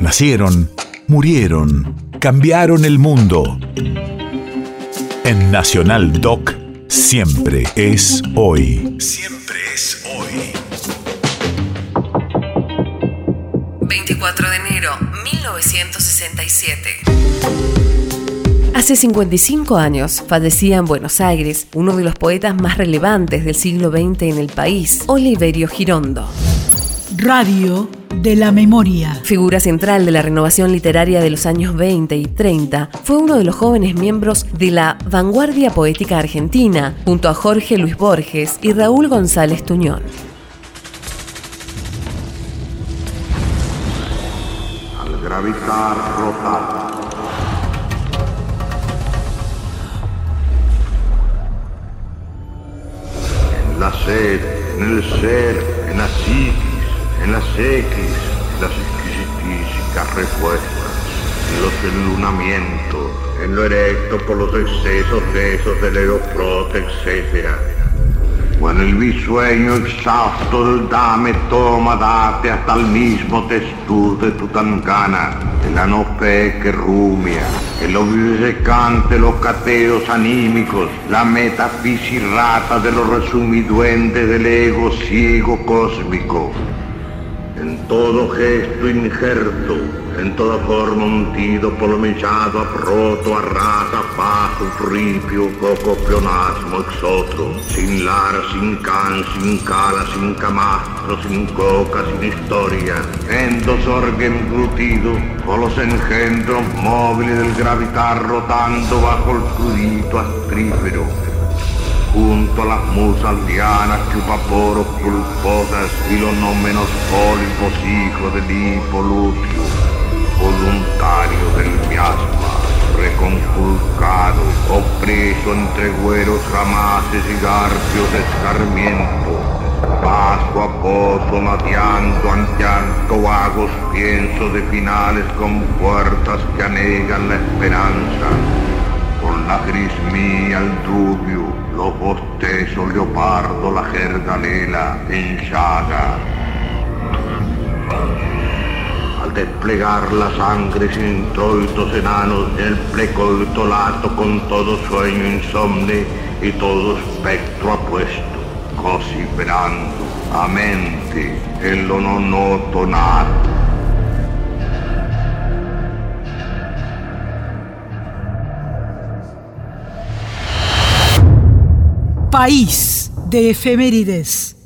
Nacieron, murieron, cambiaron el mundo. En Nacional Doc, siempre es hoy. Siempre es hoy. 24 de enero, 1967. Hace 55 años fallecía en Buenos Aires uno de los poetas más relevantes del siglo XX en el país, Oliverio Girondo. Radio de la memoria. Figura central de la renovación literaria de los años 20 y 30, fue uno de los jóvenes miembros de la vanguardia poética argentina, junto a Jorge Luis Borges y Raúl González Tuñón. Al gravitar rotar. En la sed, en el ser, en la psiquis, en las X, las exquisitísicas respuestas, en los enlunamientos, en lo erecto por los excesos de esos del aeroprote, etc. O en el bisueño exhausto del dame, toma, date hasta el mismo testur de Tutancana, en la no que rumia, en lo vivisecante, los cateos anímicos, la metafisirrata de los resumiduendes del ego ciego cósmico, en todo gesto injerto, en toda forma untido, polomillado, aproto, arrasa, fajo, ripio, coco, pleonasmo, exotro, sin lara, sin can, sin cala, sin camastro, sin coca, sin historia, endos orgue embrutido, con los engendros móviles del gravitar rotando bajo el crudito astrífero, junto a las musas lianas chupaporos pulposas y los no menos pólipos hijos del hipolutio, voluntario del miasma, reconculcado, opreso entre güeros ramaces y garfios de escarmiento, paso a pozo mateando ante alto vagos piensos de finales con puertas que anegan la esperanza, con la gris mía el rubio, los bostezos leopardo, la jergalela en llaga. Al desplegar la sangre sin introitos enanos en el plecoitolato con todo sueño insomne y todo espectro apuesto, cosiperando a mente en lo non País de efemérides.